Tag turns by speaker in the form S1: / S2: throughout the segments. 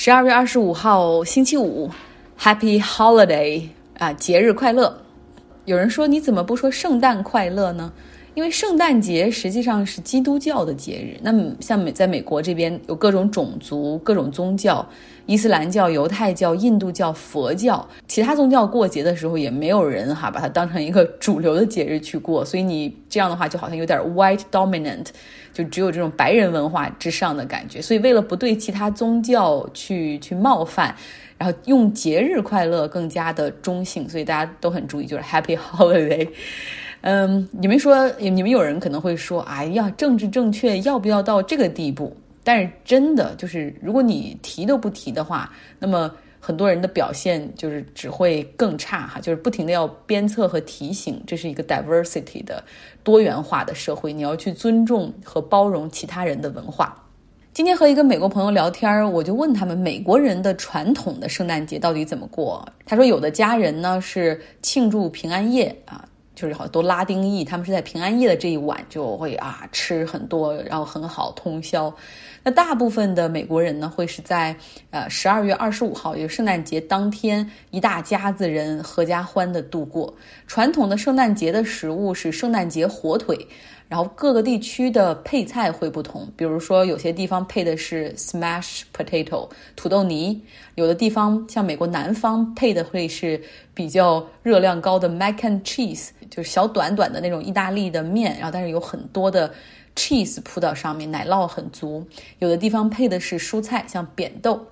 S1: 十二月二十五号星期五，Happy Holiday 啊，节日快乐！有人说你怎么不说圣诞快乐呢？因为圣诞节实际上是基督教的节日。那么像美在美国这边有各种种族、各种宗教，伊斯兰教、犹太教、印度教、佛教，其他宗教过节的时候也没有人哈把它当成一个主流的节日去过。所以你这样的话就好像有点 white dominant。就只有这种白人文化之上的感觉，所以为了不对其他宗教去去冒犯，然后用节日快乐更加的中性，所以大家都很注意，就是 Happy Holiday。嗯，你们说，你们有人可能会说，哎呀，政治正确要不要到这个地步？但是真的就是，如果你提都不提的话，那么。很多人的表现就是只会更差哈，就是不停的要鞭策和提醒，这是一个 diversity 的多元化的社会，你要去尊重和包容其他人的文化。今天和一个美国朋友聊天，我就问他们美国人的传统的圣诞节到底怎么过。他说有的家人呢是庆祝平安夜啊。就是好多拉丁裔，他们是在平安夜的这一晚就会啊吃很多，然后很好通宵。那大部分的美国人呢，会是在呃十二月二十五号，也就圣诞节当天，一大家子人合家欢的度过。传统的圣诞节的食物是圣诞节火腿。然后各个地区的配菜会不同，比如说有些地方配的是 smash potato 土豆泥，有的地方像美国南方配的会是比较热量高的 mac and cheese，就是小短短的那种意大利的面，然后但是有很多的 cheese 铺到上面，奶酪很足。有的地方配的是蔬菜，像扁豆。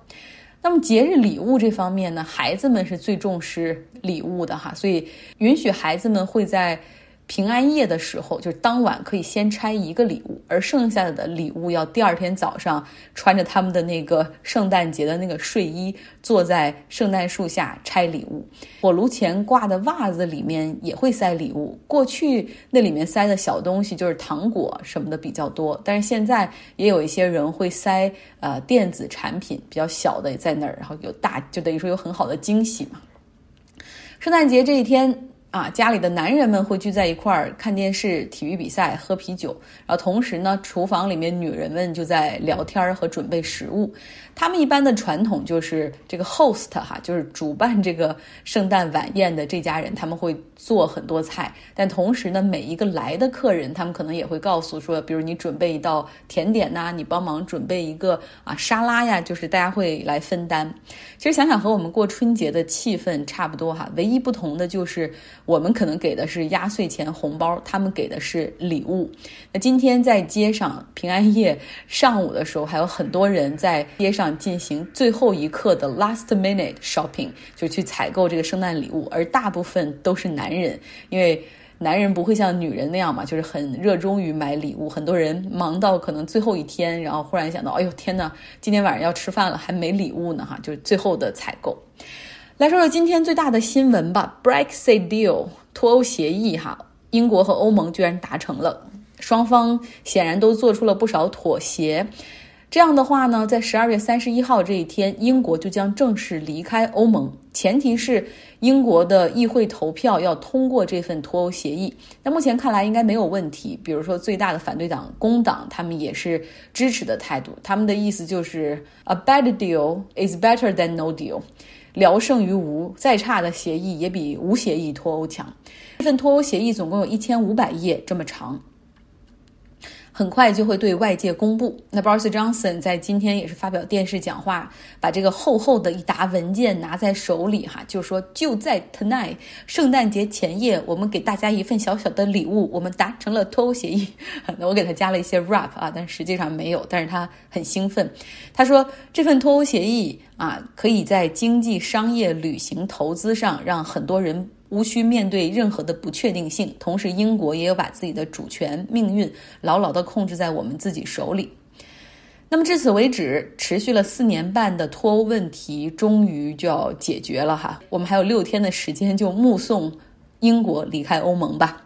S1: 那么节日礼物这方面呢，孩子们是最重视礼物的哈，所以允许孩子们会在。平安夜的时候，就是当晚可以先拆一个礼物，而剩下的礼物要第二天早上穿着他们的那个圣诞节的那个睡衣，坐在圣诞树下拆礼物。火炉前挂的袜子里面也会塞礼物。过去那里面塞的小东西就是糖果什么的比较多，但是现在也有一些人会塞呃电子产品，比较小的在那儿，然后有大就等于说有很好的惊喜嘛。圣诞节这一天。啊，家里的男人们会聚在一块儿看电视、体育比赛、喝啤酒，然后同时呢，厨房里面女人们就在聊天和准备食物。他们一般的传统就是这个 host 哈，就是主办这个圣诞晚宴的这家人，他们会做很多菜。但同时呢，每一个来的客人，他们可能也会告诉说，比如你准备一道甜点呐，你帮忙准备一个啊沙拉呀，就是大家会来分担。其实想想和我们过春节的气氛差不多哈，唯一不同的就是我们可能给的是压岁钱红包，他们给的是礼物。那今天在街上平安夜上午的时候，还有很多人在街上。进行最后一刻的 last minute shopping，就去采购这个圣诞礼物，而大部分都是男人，因为男人不会像女人那样嘛，就是很热衷于买礼物。很多人忙到可能最后一天，然后忽然想到，哎呦天哪，今天晚上要吃饭了，还没礼物呢哈，就是最后的采购。来说说今天最大的新闻吧，Brexit deal 脱欧协议哈，英国和欧盟居然达成了，双方显然都做出了不少妥协。这样的话呢，在十二月三十一号这一天，英国就将正式离开欧盟，前提是英国的议会投票要通过这份脱欧协议。那目前看来应该没有问题。比如说，最大的反对党工党，他们也是支持的态度。他们的意思就是，a bad deal is better than no deal，聊胜于无，再差的协议也比无协议脱欧强。这份脱欧协议总共有一千五百页这么长。很快就会对外界公布。那 Boris Johnson 在今天也是发表电视讲话，把这个厚厚的一沓文件拿在手里，哈，就说就在 tonight 圣诞节前夜，我们给大家一份小小的礼物，我们达成了脱欧协议。那我给他加了一些 rap 啊，但实际上没有，但是他很兴奋。他说这份脱欧协议啊，可以在经济、商业、旅行、投资上让很多人。无需面对任何的不确定性，同时英国也有把自己的主权命运牢牢地控制在我们自己手里。那么至此为止，持续了四年半的脱欧问题终于就要解决了哈。我们还有六天的时间就目送英国离开欧盟吧。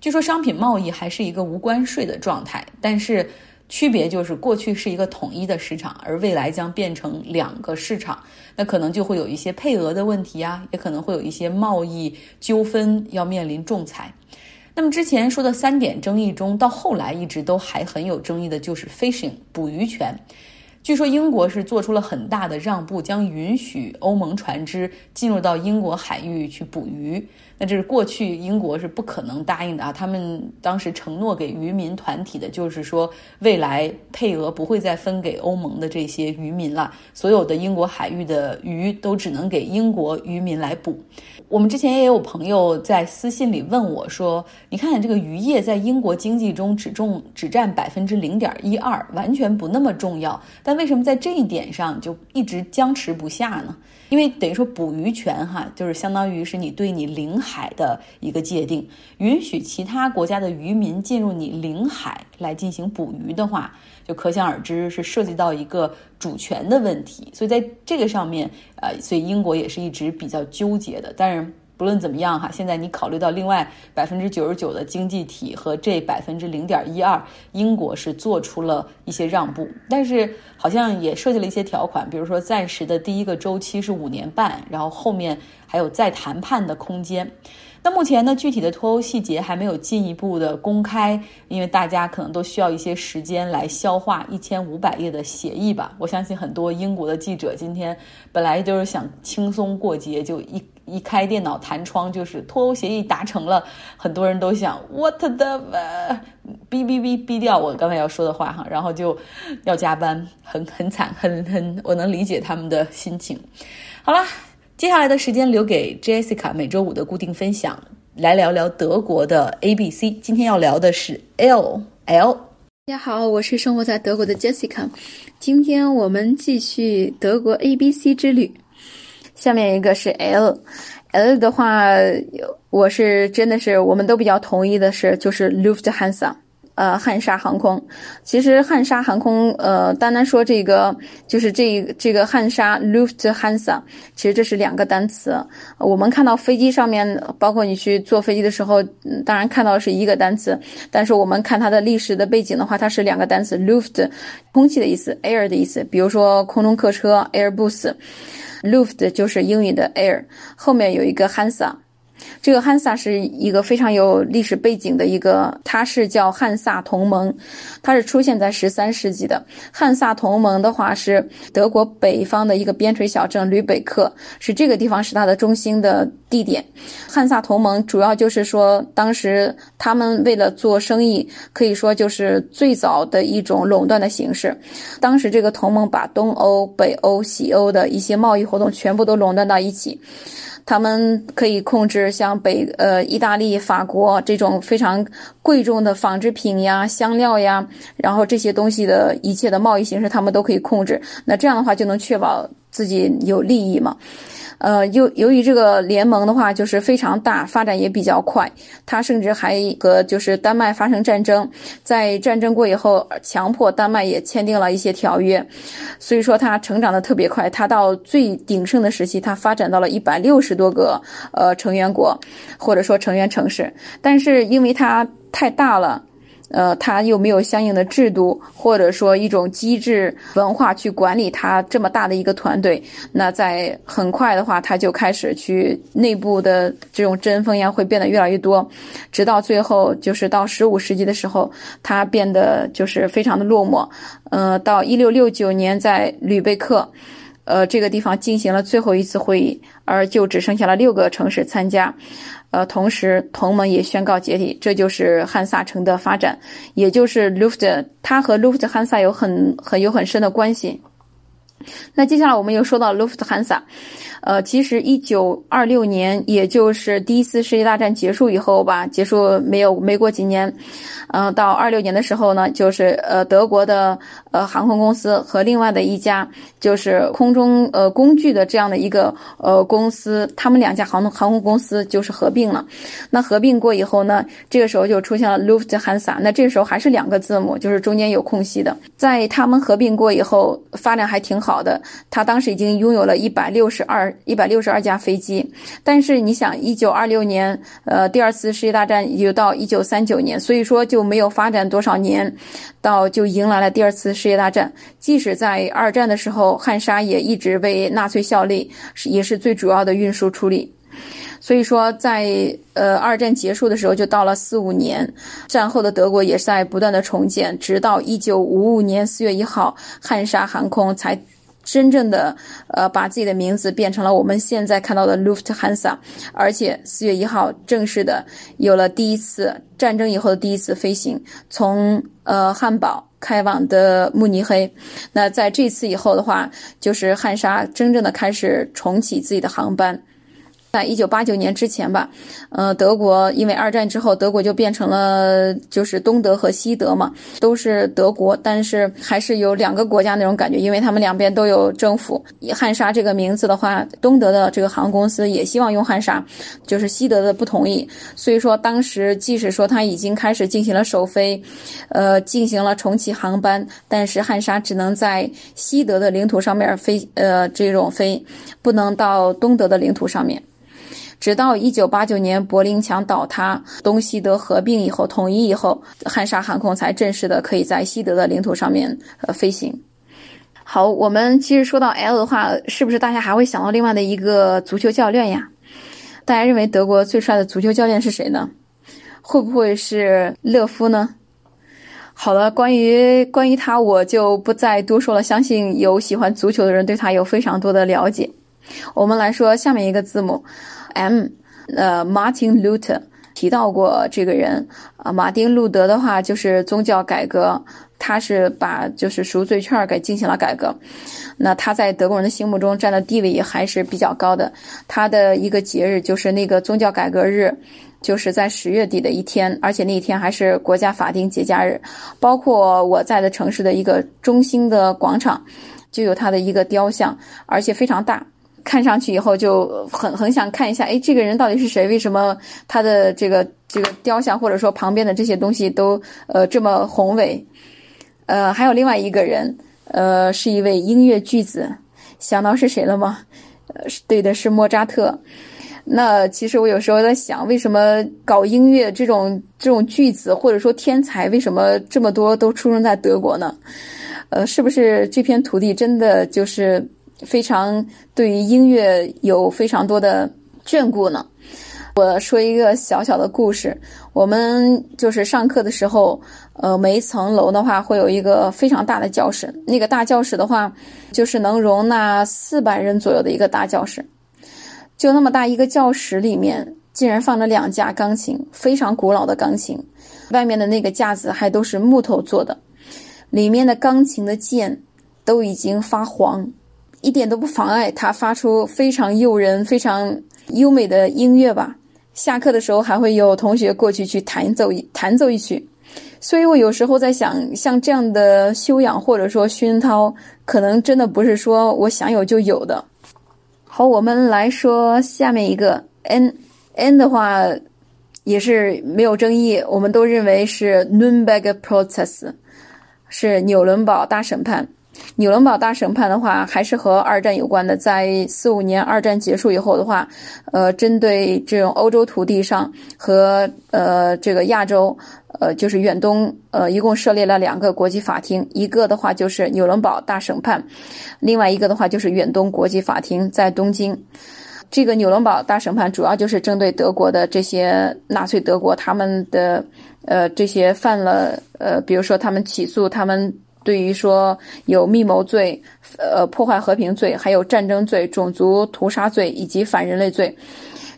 S1: 据说商品贸易还是一个无关税的状态，但是。区别就是，过去是一个统一的市场，而未来将变成两个市场，那可能就会有一些配额的问题啊，也可能会有一些贸易纠纷要面临仲裁。那么之前说的三点争议中，到后来一直都还很有争议的就是 fishing 捕鱼权。据说英国是做出了很大的让步，将允许欧盟船只进入到英国海域去捕鱼。那这是过去英国是不可能答应的啊！他们当时承诺给渔民团体的就是说，未来配额不会再分给欧盟的这些渔民了，所有的英国海域的鱼都只能给英国渔民来捕。我们之前也有朋友在私信里问我说：“你看看这个渔业在英国经济中只重只占百分之零点一二，完全不那么重要，但为什么在这一点上就一直僵持不下呢？”因为等于说捕鱼权哈，就是相当于是你对你领海海的一个界定，允许其他国家的渔民进入你领海来进行捕鱼的话，就可想而知是涉及到一个主权的问题。所以在这个上面，呃，所以英国也是一直比较纠结的。但是。不论怎么样哈，现在你考虑到另外百分之九十九的经济体和这百分之零点一二，英国是做出了一些让步，但是好像也设计了一些条款，比如说暂时的第一个周期是五年半，然后后面还有再谈判的空间。那目前呢，具体的脱欧细节还没有进一步的公开，因为大家可能都需要一些时间来消化一千五百页的协议吧。我相信很多英国的记者今天本来就是想轻松过节，就一。一开电脑弹窗就是脱欧协议达成了，很多人都想 what the 哔哔哔哔掉我刚才要说的话哈，然后就要加班，很 很惨，很很我能理解他们的心情。好了，接下来的时间留给 Jessica 每周五的固定分享，来聊聊德国的 A B C。今天要聊的是 L L。
S2: 大家好，我是生活在德国的 Jessica，今天我们继续德国 A B C 之旅。下面一个是 L，L 的话，我是真的是我们都比较同意的是，就是 Lufthansa，呃，汉莎航空。其实汉莎航空，呃，单单说这个就是这这个汉莎 Lufthansa，其实这是两个单词。我们看到飞机上面，包括你去坐飞机的时候，当然看到是一个单词，但是我们看它的历史的背景的话，它是两个单词，Luft，空气的意思，Air 的意思。比如说空中客车 Airbus。Luft 就是英语的 air，后面有一个 handsome 这个汉萨是一个非常有历史背景的一个，它是叫汉萨同盟，它是出现在十三世纪的。汉萨同盟的话是德国北方的一个边陲小镇吕北克，是这个地方是它的中心的地点。汉萨同盟主要就是说，当时他们为了做生意，可以说就是最早的一种垄断的形式。当时这个同盟把东欧、北欧、西欧的一些贸易活动全部都垄断到一起。他们可以控制像北呃意大利、法国这种非常贵重的纺织品呀、香料呀，然后这些东西的一切的贸易形式，他们都可以控制。那这样的话，就能确保自己有利益嘛。呃，由由于这个联盟的话，就是非常大，发展也比较快。它甚至还和就是丹麦发生战争，在战争过以后，强迫丹麦也签订了一些条约，所以说它成长的特别快。它到最鼎盛的时期，它发展到了一百六十多个呃成员国，或者说成员城市。但是因为它太大了。呃，它又没有相应的制度，或者说一种机制文化去管理它这么大的一个团队。那在很快的话，它就开始去内部的这种针锋呀，会变得越来越多，直到最后就是到十五世纪的时候，它变得就是非常的落寞。呃，到一六六九年，在吕贝克，呃，这个地方进行了最后一次会议，而就只剩下了六个城市参加。呃，同时同盟也宣告解体，这就是汉萨城的发展，也就是 Luft，它和 Luft 汉萨有很很有很深的关系。那接下来我们又说到 Lufthansa，。呃，其实一九二六年，也就是第一次世界大战结束以后吧，结束没有没过几年，嗯，到二六年的时候呢，就是呃德国的呃航空公司和另外的一家就是空中呃工具的这样的一个呃公司，他们两家航空航空公司就是合并了。那合并过以后呢，这个时候就出现了 Lufthansa，那这个时候还是两个字母，就是中间有空隙的。在他们合并过以后，发展还挺好好的，他当时已经拥有了一百六十二。一百六十二架飞机，但是你想，一九二六年，呃，第二次世界大战又到一九三九年，所以说就没有发展多少年，到就迎来了第二次世界大战。即使在二战的时候，汉莎也一直为纳粹效力，也是最主要的运输处理。所以说，在呃二战结束的时候，就到了四五年，战后的德国也是在不断的重建，直到一九五五年四月一号，汉莎航空才真正的呃把自己的名字变成了我们现在看到的 Lufthansa，而且四月一号正式的有了第一次战争以后的第一次飞行，从呃汉堡开往的慕尼黑。那在这次以后的话，就是汉莎真正的开始重启自己的航班。在一九八九年之前吧，呃，德国因为二战之后，德国就变成了就是东德和西德嘛，都是德国，但是还是有两个国家那种感觉，因为他们两边都有政府。汉莎这个名字的话，东德的这个航空公司也希望用汉莎，就是西德的不同意，所以说当时即使说他已经开始进行了首飞，呃，进行了重启航班，但是汉莎只能在西德的领土上面飞，呃，这种飞，不能到东德的领土上面。直到一九八九年柏林墙倒塌，东西德合并以后统一以后，汉莎航空才正式的可以在西德的领土上面呃飞行。好，我们其实说到 L 的话，是不是大家还会想到另外的一个足球教练呀？大家认为德国最帅的足球教练是谁呢？会不会是勒夫呢？好了，关于关于他，我就不再多说了。相信有喜欢足球的人对他有非常多的了解。我们来说下面一个字母。M，呃，Martin Luther 提到过这个人啊，马丁路德的话就是宗教改革，他是把就是赎罪券给进行了改革。那他在德国人的心目中占的地位也还是比较高的。他的一个节日就是那个宗教改革日，就是在十月底的一天，而且那一天还是国家法定节假日。包括我在的城市的一个中心的广场，就有他的一个雕像，而且非常大。看上去以后就很很想看一下，哎，这个人到底是谁？为什么他的这个这个雕像或者说旁边的这些东西都呃这么宏伟？呃，还有另外一个人，呃，是一位音乐巨子，想到是谁了吗？呃，对的，是莫扎特。那其实我有时候在想，为什么搞音乐这种这种巨子或者说天才，为什么这么多都出生在德国呢？呃，是不是这片土地真的就是？非常对于音乐有非常多的眷顾呢。我说一个小小的故事，我们就是上课的时候，呃，每一层楼的话会有一个非常大的教室，那个大教室的话，就是能容纳四百人左右的一个大教室。就那么大一个教室里面，竟然放了两架钢琴，非常古老的钢琴，外面的那个架子还都是木头做的，里面的钢琴的键都已经发黄。一点都不妨碍他发出非常诱人、非常优美的音乐吧。下课的时候还会有同学过去去弹奏一弹奏一曲，所以我有时候在想，像这样的修养或者说熏陶，可能真的不是说我想有就有的。好，我们来说下面一个 N N 的话也是没有争议，我们都认为是 Nürnberg Process，是纽伦堡大审判。纽伦堡大审判的话，还是和二战有关的。在四五年二战结束以后的话，呃，针对这种欧洲土地上和呃这个亚洲，呃，就是远东，呃，一共设立了两个国际法庭，一个的话就是纽伦堡大审判，另外一个的话就是远东国际法庭在东京。这个纽伦堡大审判主要就是针对德国的这些纳粹德国他们的呃这些犯了呃，比如说他们起诉他们。对于说有密谋罪、呃破坏和平罪、还有战争罪、种族屠杀罪以及反人类罪，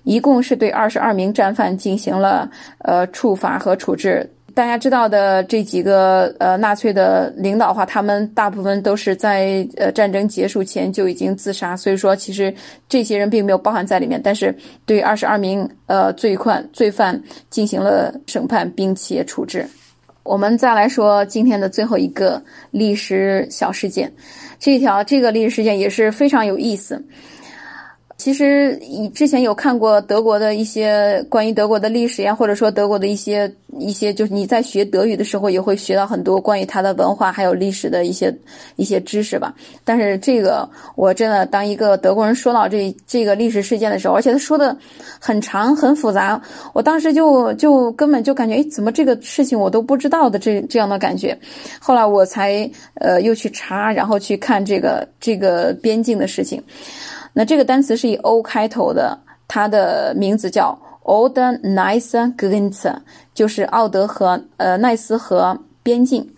S2: 一共是对二十二名战犯进行了呃处罚和处置。大家知道的这几个呃纳粹的领导的话，他们大部分都是在呃战争结束前就已经自杀，所以说其实这些人并没有包含在里面。但是对二十二名呃罪犯罪犯进行了审判并且处置。我们再来说今天的最后一个历史小事件，这条这个历史事件也是非常有意思。其实，以之前有看过德国的一些关于德国的历史呀，或者说德国的一些一些，就是你在学德语的时候也会学到很多关于它的文化还有历史的一些一些知识吧。但是这个我真的当一个德国人说到这这个历史事件的时候，而且他说的很长很复杂，我当时就就根本就感觉，哎，怎么这个事情我都不知道的这这样的感觉。后来我才呃又去查，然后去看这个这个边境的事情。那这个单词是以 O 开头的，它的名字叫 Oder Nice Grenze，就是奥德和呃奈斯河边境。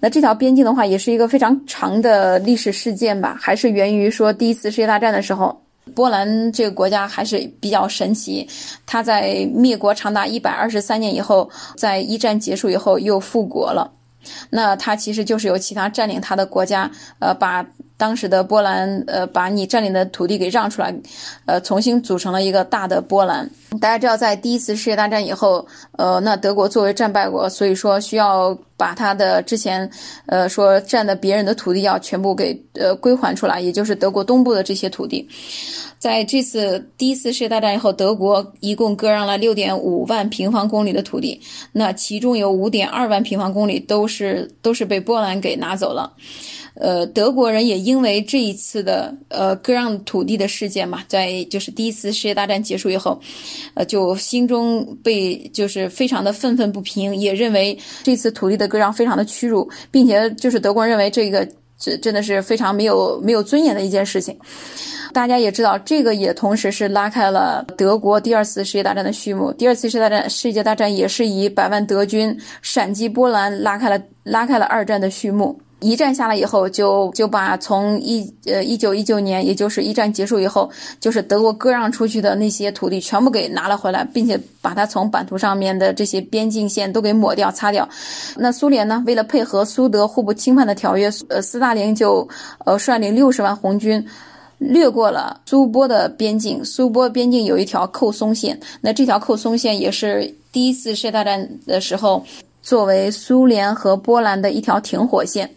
S2: 那这条边境的话，也是一个非常长的历史事件吧，还是源于说第一次世界大战的时候。波兰这个国家还是比较神奇，它在灭国长达一百二十三年以后，在一战结束以后又复国了。那它其实就是由其他占领它的国家，呃，把当时的波兰，呃，把你占领的土地给让出来，呃，重新组成了一个大的波兰。大家知道，在第一次世界大战以后，呃，那德国作为战败国，所以说需要把他的之前，呃，说占的别人的土地要全部给呃归还出来，也就是德国东部的这些土地。在这次第一次世界大战以后，德国一共割让了六点五万平方公里的土地，那其中有五点二万平方公里都是都是被波兰给拿走了。呃，德国人也因因为这一次的呃割让土地的事件嘛，在就是第一次世界大战结束以后，呃，就心中被就是非常的愤愤不平，也认为这次土地的割让非常的屈辱，并且就是德国人认为这个这真的是非常没有没有尊严的一件事情。大家也知道，这个也同时是拉开了德国第二次世界大战的序幕。第二次世界大战世界大战也是以百万德军闪击波兰，拉开了拉开了二战的序幕。一战下来以后，就就把从一呃一九一九年，也就是一战结束以后，就是德国割让出去的那些土地全部给拿了回来，并且把它从版图上面的这些边境线都给抹掉、擦掉。那苏联呢，为了配合苏德互不侵犯的条约，呃，斯大林就呃率领六十万红军掠过了苏波的边境。苏波边境有一条扣松线，那这条扣松线也是第一次世界大战的时候。作为苏联和波兰的一条停火线，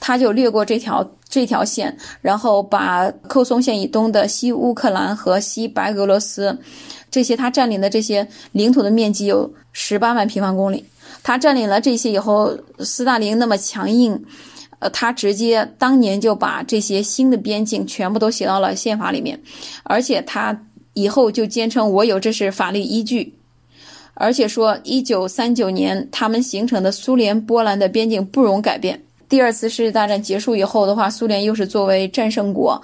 S2: 他就掠过这条这条线，然后把扣松线以东的西乌克兰和西白俄罗斯这些他占领的这些领土的面积有十八万平方公里。他占领了这些以后，斯大林那么强硬，呃，他直接当年就把这些新的边境全部都写到了宪法里面，而且他以后就坚称我有这是法律依据。而且说，一九三九年他们形成的苏联波兰的边境不容改变。第二次世界大战结束以后的话，苏联又是作为战胜国，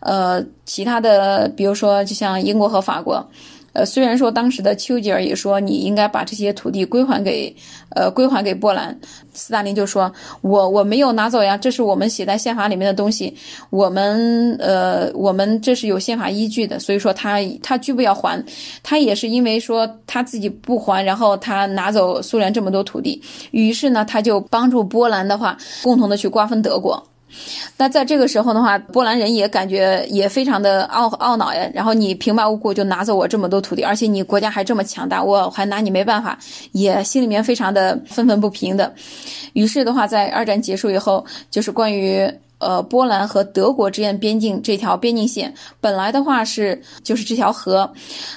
S2: 呃，其他的比如说就像英国和法国。呃，虽然说当时的丘吉尔也说你应该把这些土地归还给，呃，归还给波兰，斯大林就说，我我没有拿走呀，这是我们写在宪法里面的东西，我们呃，我们这是有宪法依据的，所以说他他拒不要还，他也是因为说他自己不还，然后他拿走苏联这么多土地，于是呢，他就帮助波兰的话，共同的去瓜分德国。那在这个时候的话，波兰人也感觉也非常的懊懊恼呀。然后你平白无故就拿走我这么多土地，而且你国家还这么强大，我还拿你没办法，也心里面非常的愤愤不平的。于是的话，在二战结束以后，就是关于。呃，波兰和德国之间边境这条边境线，本来的话是就是这条河，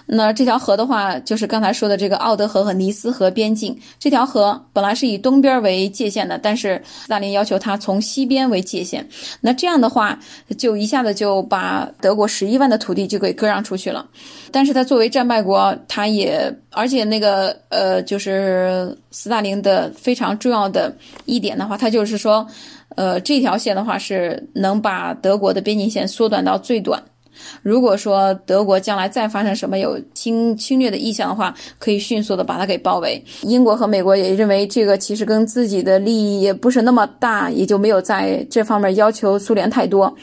S2: 那这条河的话，就是刚才说的这个奥德河和尼斯河边境。这条河本来是以东边为界限的，但是斯大林要求它从西边为界限。那这样的话，就一下子就把德国十一万的土地就给割让出去了。但是他作为战败国，他也而且那个呃，就是斯大林的非常重要的一点的话，他就是说。呃，这条线的话是能把德国的边境线缩短到最短。如果说德国将来再发生什么有侵侵略的意向的话，可以迅速的把它给包围。英国和美国也认为这个其实跟自己的利益也不是那么大，也就没有在这方面要求苏联太多。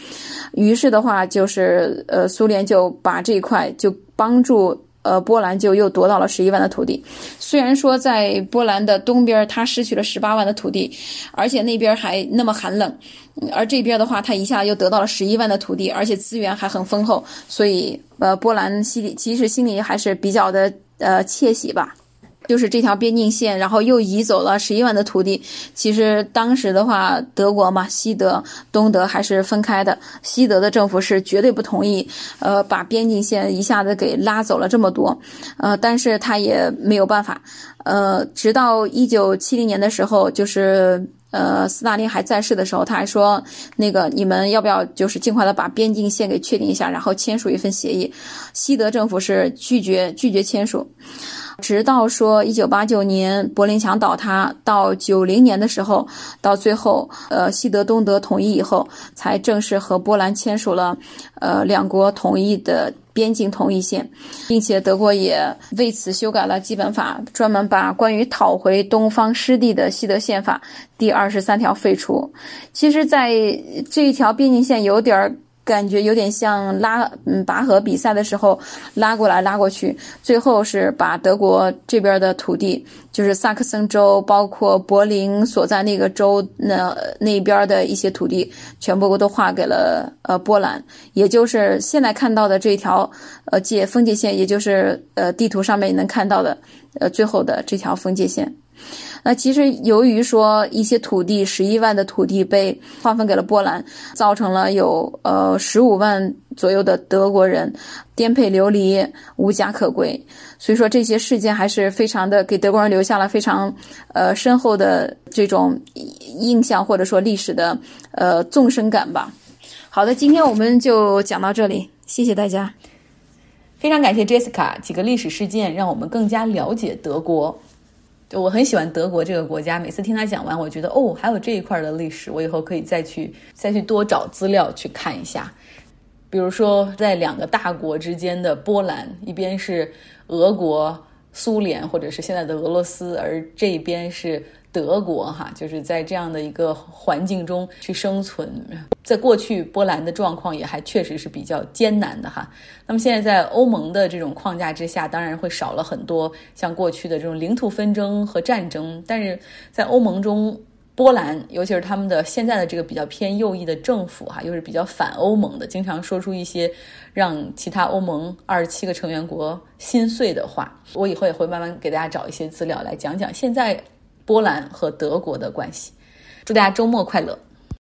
S2: 于是的话，就是呃，苏联就把这一块就帮助。呃，波兰就又夺到了十一万的土地。虽然说在波兰的东边，他失去了十八万的土地，而且那边还那么寒冷，而这边的话，他一下又得到了十一万的土地，而且资源还很丰厚，所以呃，波兰心里其实心里还是比较的呃窃喜吧。就是这条边境线，然后又移走了十一万的土地。其实当时的话，德国嘛，西德、东德还是分开的。西德的政府是绝对不同意，呃，把边境线一下子给拉走了这么多。呃，但是他也没有办法。呃，直到一九七零年的时候，就是呃，斯大林还在世的时候，他还说，那个你们要不要就是尽快的把边境线给确定一下，然后签署一份协议。西德政府是拒绝拒绝签署。直到说一九八九年柏林墙倒塌，到九零年的时候，到最后，呃，西德东德统一以后，才正式和波兰签署了，呃，两国统一的边境同一线，并且德国也为此修改了基本法，专门把关于讨回东方失地的西德宪法第二十三条废除。其实，在这一条边境线有点儿。感觉有点像拉嗯拔河比赛的时候拉过来拉过去，最后是把德国这边的土地，就是萨克森州，包括柏林所在那个州那那边的一些土地，全部都划给了呃波兰，也就是现在看到的这条呃界分界线，也就是呃地图上面能看到的呃最后的这条分界线。那其实由于说一些土地，十一万的土地被划分给了波兰，造成了有呃十五万左右的德国人颠沛流离、无家可归。所以说这些事件还是非常的给德国人留下了非常呃深厚的这种印象，或者说历史的呃纵深感吧。好的，今天我们就讲到这里，谢谢大家。
S1: 非常感谢 Jessica，几个历史事件让我们更加了解德国。就我很喜欢德国这个国家，每次听他讲完，我觉得哦，还有这一块的历史，我以后可以再去再去多找资料去看一下。比如说，在两个大国之间的波兰，一边是俄国、苏联或者是现在的俄罗斯，而这一边是。德国哈，就是在这样的一个环境中去生存。在过去，波兰的状况也还确实是比较艰难的哈。那么现在在欧盟的这种框架之下，当然会少了很多像过去的这种领土纷争和战争。但是在欧盟中，波兰尤其是他们的现在的这个比较偏右翼的政府哈，又是比较反欧盟的，经常说出一些让其他欧盟二十七个成员国心碎的话。我以后也会慢慢给大家找一些资料来讲讲现在。波兰和德国的关系，祝大家周末快乐。